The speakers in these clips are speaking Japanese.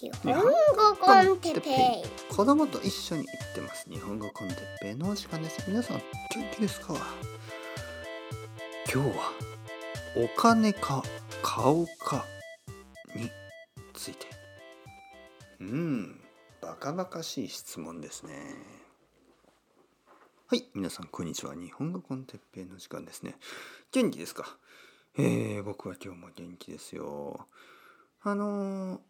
日本語コンテッペイ。子供と一緒に行ってます。日本語コンテッペイのお時間です。皆さん元気ですか今日はお金か顔かについて。うんバカバカしい質問ですね。はい皆さんこんにちは。日本語コンテッペイの時間ですね。元気ですか？えー、僕は今日も元気ですよ。あのー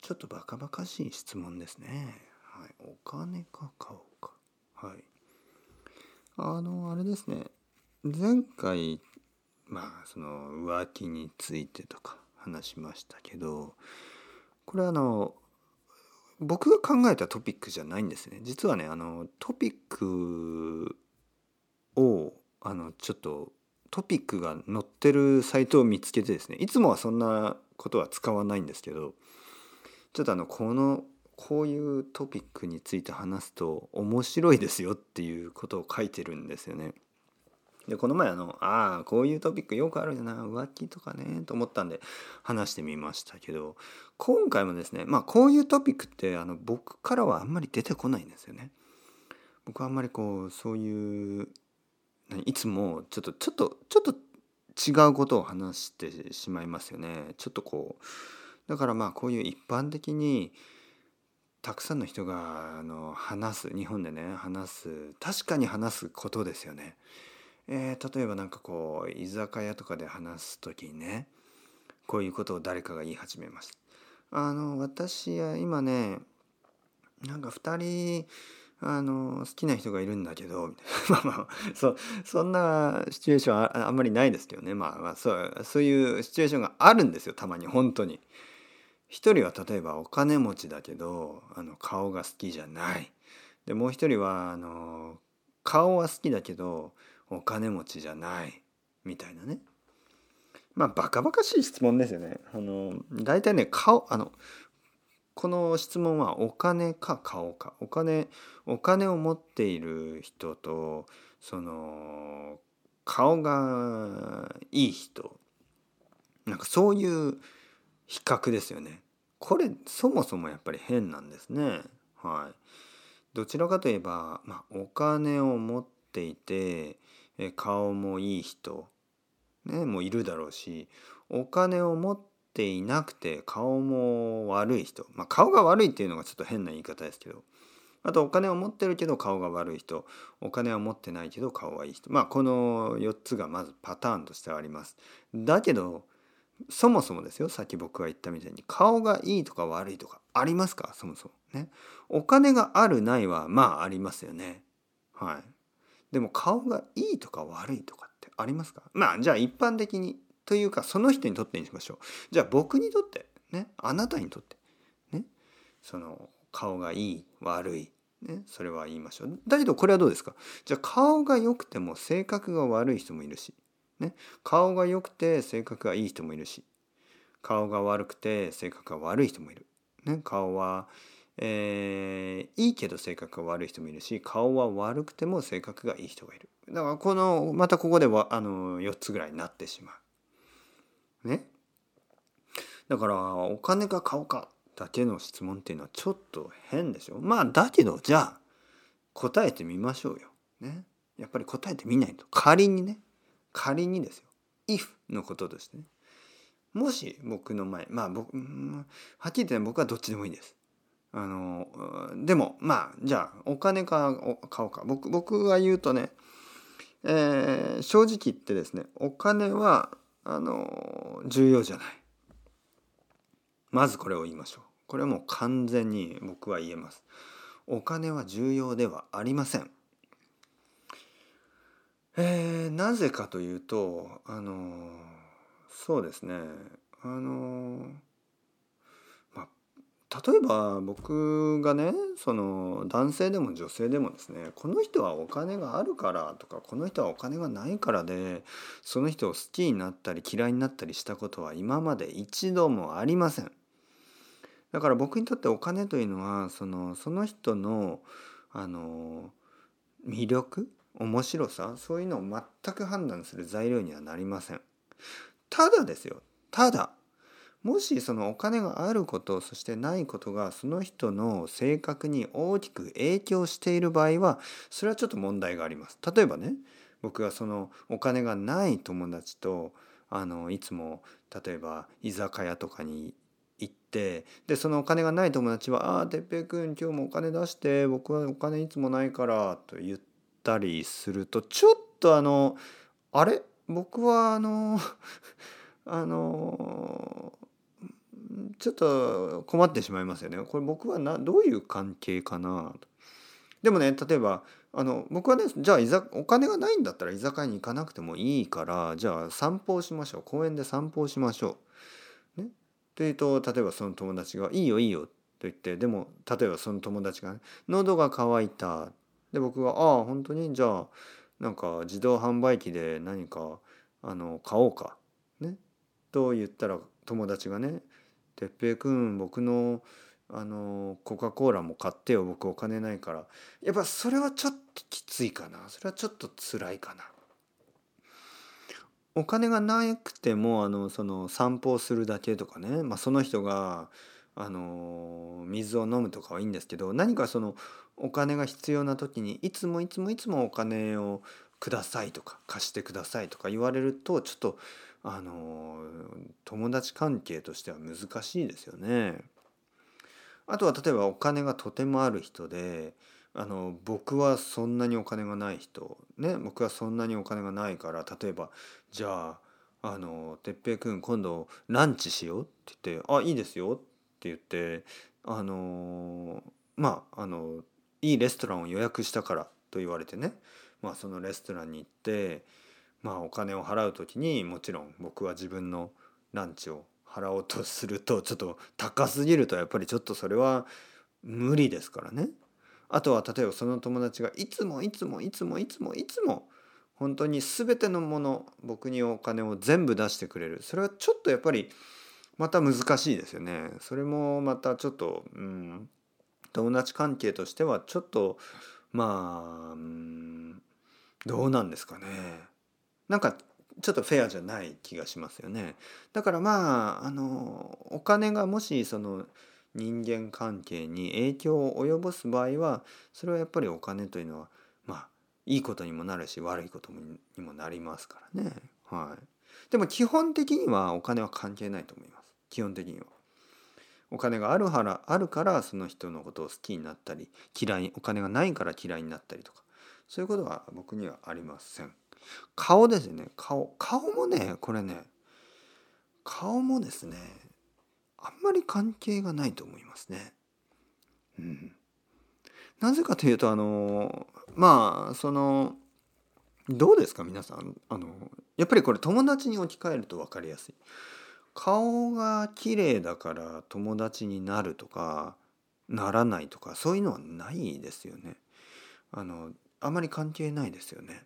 ちょっとバカバカしい質問ですね。はい、お金か顔か。はい。あの、あれですね。前回、まあ、その浮気についてとか話しましたけど、これあの、僕が考えたトピックじゃないんですね。実はね、あの、トピックを、あの、ちょっと、トピックが載ってるサイトを見つけてですね、いつもはそんなことは使わないんですけど、ちょっとあのこのこういうトピックについて話すと面白いですよっていうことを書いてるんですよね。でこの前あのああこういうトピックよくあるよな浮気とかねと思ったんで話してみましたけど今回もですねまあこういうトピックってあの僕からはあんまり出てこないんですよね。僕はあんまりこうそういういつもちょっとちょっとちょっと違うことを話してしまいますよね。ちょっとこうだからまあこういう一般的にたくさんの人があの話す日本でね話す確かに話すことですよね。えー、例えば何かこう居酒屋とかで話す時にねこういうことを誰かが言い始めました。あの私は今ねなんか2人あの好きな人がいるんだけど まあまあそそんなシチュエーションああんまりないですけどねまあまあそうそういうシチュエーションがあるんですよたまに本当に。一人は例えばお金持ちだけどあの顔が好きじゃない。でもう一人はあの顔は好きだけどお金持ちじゃない。みたいなね。まあバカバカしい質問ですよね。あの大体ね顔あのこの質問はお金か顔か。お金お金を持っている人とその顔がいい人。なんかそういう比較ですよね。これそもそもやっぱり変なんですね。はい。どちらかといえば、まあ、お金を持っていてえ顔もいい人、ね、もいるだろうしお金を持っていなくて顔も悪い人、まあ、顔が悪いっていうのがちょっと変な言い方ですけどあとお金を持ってるけど顔が悪い人お金は持ってないけど顔はいい人まあこの4つがまずパターンとしてあります。だけどそもそもですよ。さっき僕が言ったみたいに顔がいいとか悪いとかありますか？そもそもね。お金があるないはまあありますよね。はい。でも顔がいいとか悪いとかってありますか？まあじゃあ一般的にというかその人にとってにしましょう。じゃあ僕にとってね。あなたにとってね。その顔がいい悪いね、それは言いましょう。だけどこれはどうですか？じゃあ顔が良くても性格が悪い人もいるし。ね、顔が良くて性格がいい人もいるし顔が悪くて性格が悪い人もいる。ね、顔は、えー、いいけど性格が悪い人もいるし顔は悪くても性格がいい人がいる。だからこのまたここではあの4つぐらいになってしまう。ね。だからお金か顔かだけの質問っていうのはちょっと変でしょ。まあだけどじゃあ答えてみましょうよ。ね。やっぱり答えてみないと仮にね仮にですよ if のこととしてねもし僕の前まあ僕、はっきり言って僕はどっちでもいいです。あのでもまあじゃあお金か買おうか僕僕が言うとね、えー、正直言ってですねお金はあの重要じゃない。まずこれを言いましょう。これはもう完全に僕は言えます。お金は重要ではありません。えー、なぜかというとあのそうですねあのまあ例えば僕がねその男性でも女性でもですねこの人はお金があるからとかこの人はお金がないからでその人を好きになったり嫌いになったりしたことは今まで一度もありません。だから僕にとってお金というのはそのその人のあの魅力面白さそういうのを全く判断する材料にはなりません。ただですよただもしそのお金があることそしてないことがその人の性格に大きく影響している場合はそれはちょっと問題があります。例えばね僕がそのお金がない友達とあのいつも例えば居酒屋とかに行ってでそのお金がない友達は「ああ哲平君今日もお金出して僕はお金いつもないから」と言ってたりするとちょっとあのあれ？僕はあの あのちょっと困ってしまいますよね。これ僕はなどういう関係かな？でもね例えばあの僕はねじゃあ居お金がないんだったら居酒屋に行かなくてもいいからじゃあ散歩をしましょう公園で散歩をしましょう。ね、というと例えばその友達が「いいよいいよ」と言ってでも例えばその友達が、ね「喉が渇いた」で僕が「ああ本当に？じゃあなんか自動販売機で何かあの買おうか」ね？と言ったら友達がね「哲平君僕のあのコカ・コーラも買ってよ。僕お金ないから」やっぱそれはちょっときついかな。それはちょっと辛いかな。お金がなくてもあのその散歩をするだけとかね、まあ、その人があの水を飲むとかはいいんですけど何かそのお金が必要な時にいつもいつもいつもお金をくださいとか貸してくださいとか言われるとちょっとあの友達関係としては難しいですよね。あとは例えばお金がとてもある人であの僕はそんなにお金がない人ね僕はそんなにお金がないから例えばじゃああの哲平君今度ランチしようって言って「あいいですよ」って言ってあのまああのいいレストランを予約したからと言われてねまあ、そのレストランに行って、まあ、お金を払う時にもちろん僕は自分のランチを払おうとするとちょっと高すぎるとやっぱりちょっとそれは無理ですからね。あとは例えばその友達がいつもいつもいつもいつもいつも本当に全てのもの僕にお金を全部出してくれるそれはちょっとやっぱりまた難しいですよね。それもまたちょっと、うん、友達関係としてはちょっとまあ、うん、どうなんですかね。なんかちょっとフェアじゃない気がしますよね。だからまああのお金がもしその人間関係に影響を及ぼす場合はそれはやっぱりお金というのはまあいいことにもなるし悪いことにもなりますからね。はい。でも基本的にはお金は関係ないと思います。基本的にはお金があるからあるからその人のことを好きになったり嫌いお金がないから嫌いになったりとかそういうことは僕にはありません。顔ですね顔顔もねこれね顔もですねあんまり関係がないと思いますね。うん、なぜかというとあのまあそのどうですか皆さん？あのやっぱりこれ友達に置き換えると分かりやすい。顔が綺麗だから友達になるとかならないとかそういうのはないですよね。あのあまり関係ないですよね。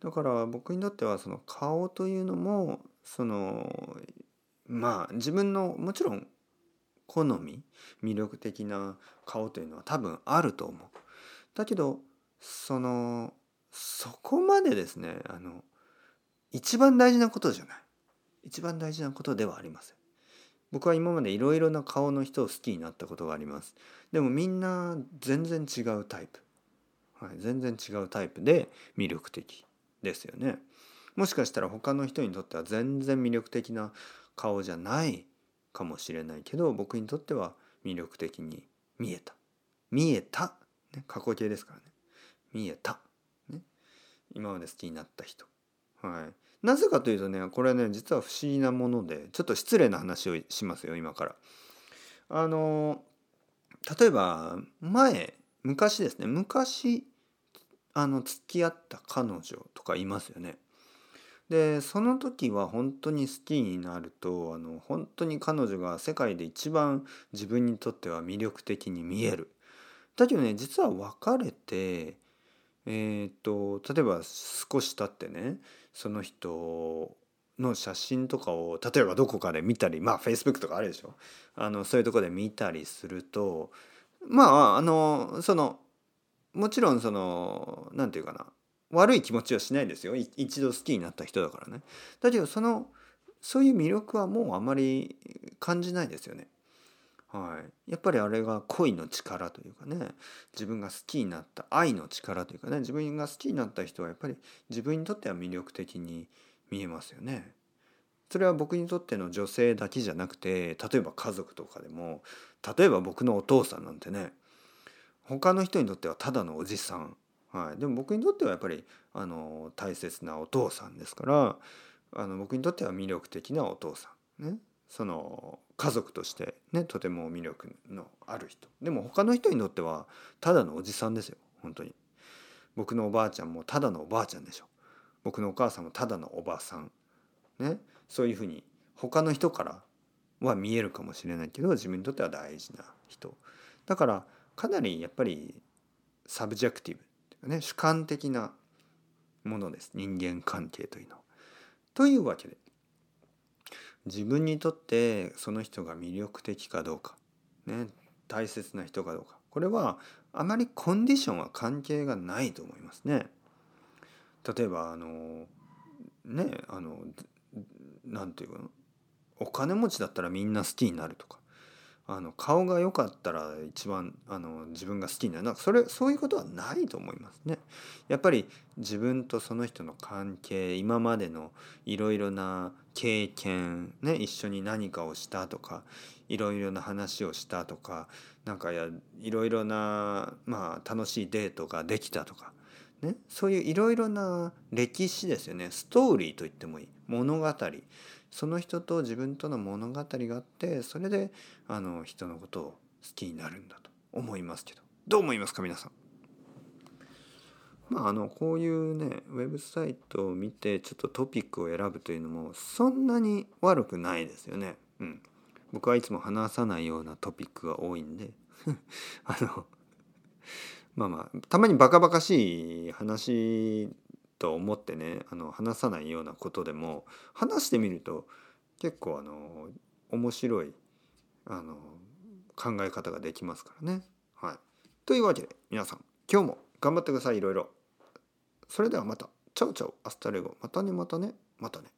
だから僕にとってはその顔というのもそのまあ自分のもちろん好み魅力的な顔というのは多分あると思う。だけどそのそこまでですねあの一番大事なことじゃない一番大事なことではありません。僕は今までいろいろな顔の人を好きになったことがあります。でもみんな全然違うタイプ。はい、全然違うタイプで魅力的ですよね。もしかしたら他の人にとっては全然魅力的な顔じゃないかもしれないけど僕にとっては魅力的に見えた。見えた。ね、過去形ですからね。見えた。ね、今まで好きになった人。はい。なぜかというとねこれはね実は不思議なものでちょっと失礼な話をしますよ今から。あの例えば前昔ですね昔あの付き合った彼女とかいますよね。でその時は本当に好きになるとあの本当に彼女が世界で一番自分にとっては魅力的に見える。だけどね実は別れてえー、っと例えば少し経ってねその人の写真とかを例えばどこかで見たりまあ Facebook とかあるでしょ？あのそういうとこで見たりするとまああのそのもちろんその何て言うかな悪い気持ちはしないですよ一度好きになった人だからね。だけどそのそういう魅力はもうあまり感じないですよね。はい、やっぱりあれが恋の力というかね自分が好きになった愛の力というかね自分が好きになった人はやっぱり自分にとっては魅力的に見えますよね。それは僕にとっての女性だけじゃなくて例えば家族とかでも例えば僕のお父さんなんてね他の人にとってはただのおじさん、はい、でも僕にとってはやっぱりあの大切なお父さんですからあの僕にとっては魅力的なお父さん。ね。その家族としてねとても魅力のある人。でも他の人にとってはただのおじさんですよ本当に。僕のおばあちゃんもただのおばあちゃんでしょ。僕のお母さんもただのおばあさん。ね。そういうふうに他の人からは見えるかもしれないけど自分にとっては大事な人。だからかなりやっぱり subjective っていうかね主観的なものです。人間関係というのは。というわけで自分にとってその人が魅力的かどうか、ね、大切な人かどうか。これはあまりコンディションは関係がないと思いますね。例えばあのねあの何て言うの？お金持ちだったらみんな好きになるとか。あの顔が良かったら一番あの自分が好きになるなんかそれそういうことはないと思いますね。やっぱり自分とその人の関係今までのいろいろな経験ね一緒に何かをしたとかいろいろな話をしたとかなんかやいろいろな、まあ、楽しいデートができたとか、ね、そういういろいろな歴史ですよね。ストーリーと言ってもいい。物語。その人と自分との物語があってそれであの人のことを好きになるんだと。思いますけど。どう思いますか皆さん？まあ、あのこういうねウェブサイトを見てちょっとトピックを選ぶというのもそんなに悪くないですよね。うん、僕はいつも話さないようなトピックが多いんで。あのまあまあたまにバカバカしい話と思ってねあの話さないようなことでも話してみると結構あの面白いあの考え方ができますからね。はい、というわけで皆さん今日も頑張ってくださいいろいろ。それではまた ciao ciao hasta luego またねまたねまたね。